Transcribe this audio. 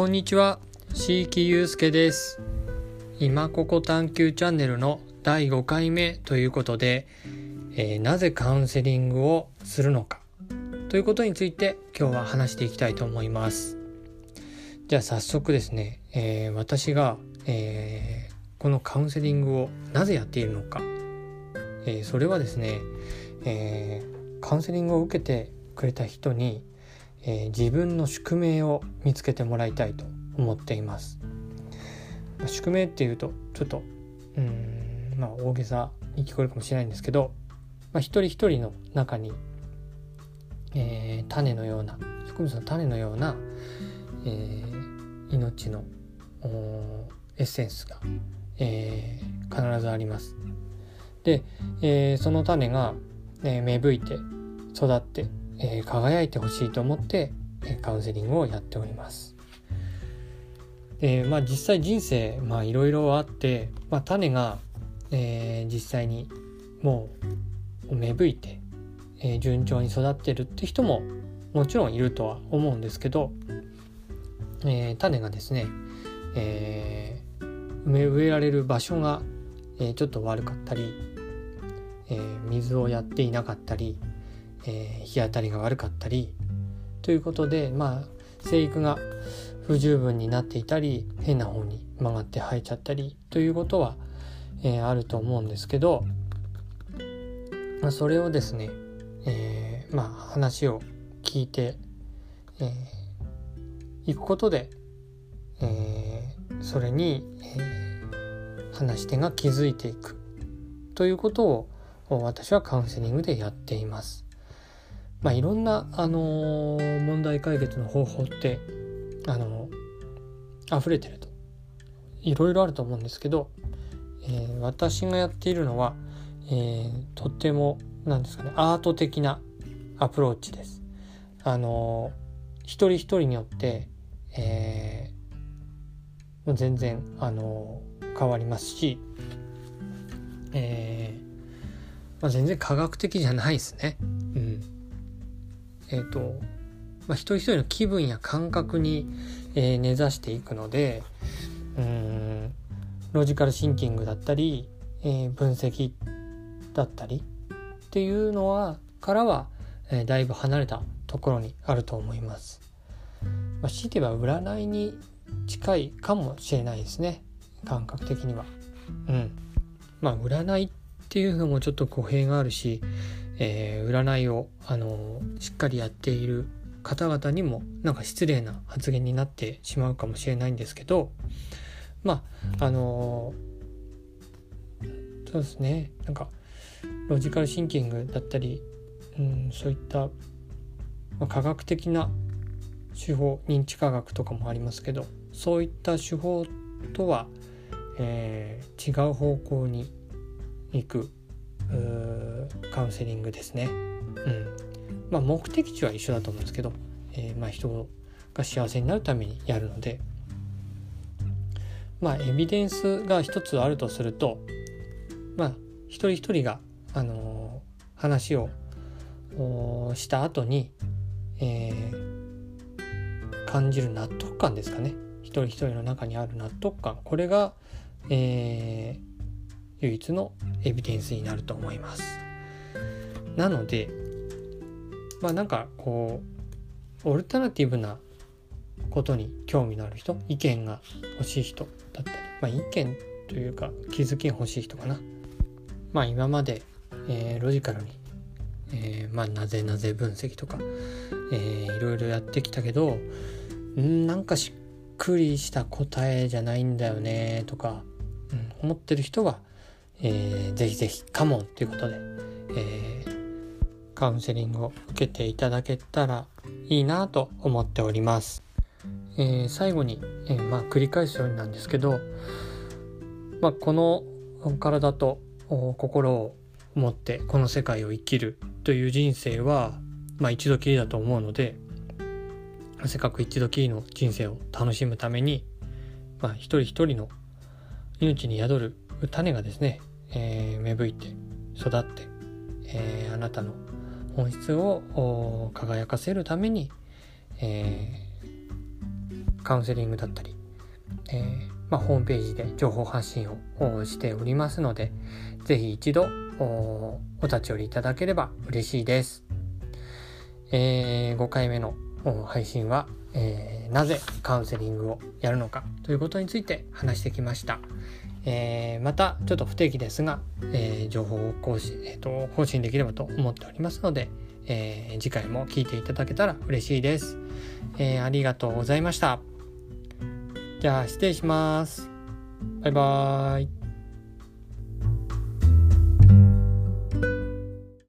こんにちは、椎木祐介です。今ここ探求チャンネルの第5回目ということで、えー、なぜカウンセリングをするのかということについて今日は話していきたいと思います。じゃあ早速ですね、えー、私が、えー、このカウンセリングをなぜやっているのか、えそれはですね、えカウンセリングを受けてくれた人にえー、自分の宿命を見つけてもらいたいと思っています。宿命っていうとちょっとうんまあ大げさに聞こえるかもしれないんですけど、まあ、一人一人の中に、えー、種のような植物の種のような、えー、命のエッセンスが、えー、必ずあります。で、えー、その種が、え芽吹いて育ってえー、輝いてほしいと思って、えカウンセリングをやっております。でまあ実際人生まあいろいろあって、まあ、種が、えー、実際にもう芽吹いて、えー、順調に育ってるって人ももちろんいるとは思うんですけど、えー、種がですね、えー、植え植えられる場所が、えー、ちょっと悪かったり、えー、水をやっていなかったり、えー、日当たりが悪かったりということでまあ生育が不十分になっていたり変な方に曲がって生えちゃったりということは、えー、あると思うんですけど、まあ、それをですね、えー、まあ話を聞いてい、えー、くことで、えー、それに、えー、話し手が気づいていくということを私はカウンセリングでやっています。まあ、いろんな、あのー、問題解決の方法って、あのー、溢れてると。いろいろあると思うんですけど、えー、私がやっているのは、えー、とっても、なんですかね、アート的なアプローチです。あのー、一人一人によって、えー、もう全然、あのー、変わりますし、えーまあ、全然科学的じゃないですね。えっ、ー、と、まあ、一人一人の気分や感覚に、えー、根ざしていくのでうんロジカルシンキングだったり、えー、分析だったりっていうのはからは、えー、だいぶ離れたところにあると思います。まあ、強いては占いに近いかもしれないですね感覚的には。うん。まあ占いっていうのもちょっと語弊があるしえー、占いを、あのー、しっかりやっている方々にもなんか失礼な発言になってしまうかもしれないんですけどまああのー、そうですね。なんかロジカルシンキングだったり、うん、そういった、まあ、科学的な手法認知科学とかもありますけどそういった手法とは、えー、違う方向に行くカウンセリングですね。うん。まあ、目的地は一緒だと思うんですけど、えー、まあ、人が幸せになるためにやるので。まあエビデンスが一つあるとするとまあ一人一人が、あのー、話をした後に、えー、感じる納得感ですかね。一人一人の中にある納得感。これが、えー、唯一のエビデンスになると思います。なのでまあなんかこうオルタナティブなことに興味のある人意見が欲しい人だったり、まあ、意見というか気づき欲しい人かな。まあ今まで、えー、ロジカルに、えー、まあなぜなぜ分析とか、えー、いろいろやってきたけどんなんかしっくりした答えじゃないんだよねとか、うん、思ってる人はえー、ぜひぜひカモンということで、えー、カウンセリングを受けていただけたらいいなと思っております。えー、最後に、えー、まあ、繰り返すようになんですけど、まあ、この体と心を持ってこの世界を生きるという人生は、まあ、一度きりだと思うのでせっかく一度きりの人生を楽しむために、まあ、一人一人の命に宿る種がですねえー、芽吹いて育って、えー、あなたの本質を輝かせるために、えカウンセリングだったり、えー、まあ、ホームページで情報発信をしておりますので、是非一度お立ち寄りいただければ嬉しいです。えー、5回目の配信は、えー、なぜカウンセリングをやるのかということについて話してきました。えー、またちょっと不定期ですが、えー、情報を更新、えーと、更新できればと思っておりますので、え、次回も聞いていただけたら嬉しいです、えありがとうございました。じゃあ失礼します。バイバーイ。